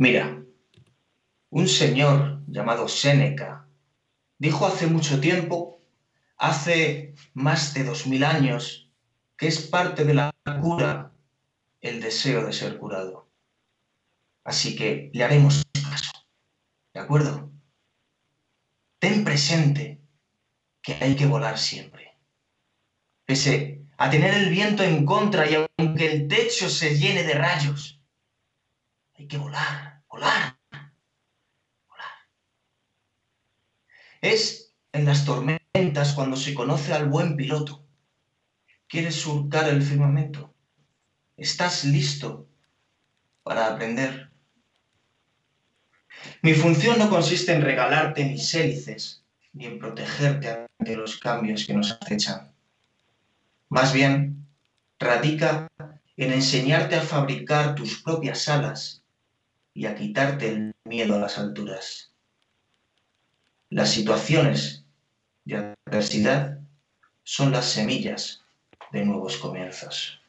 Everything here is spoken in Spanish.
Mira, un señor llamado Séneca dijo hace mucho tiempo, hace más de dos mil años, que es parte de la cura el deseo de ser curado. Así que le haremos caso. ¿De acuerdo? Ten presente que hay que volar siempre. Pese a tener el viento en contra y aunque el techo se llene de rayos, hay que volar, volar, volar. Es en las tormentas cuando se conoce al buen piloto. ¿Quieres surcar el firmamento? ¿Estás listo para aprender? Mi función no consiste en regalarte mis hélices ni en protegerte ante los cambios que nos acechan. Más bien, radica en enseñarte a fabricar tus propias alas y a quitarte el miedo a las alturas. Las situaciones de adversidad son las semillas de nuevos comienzos.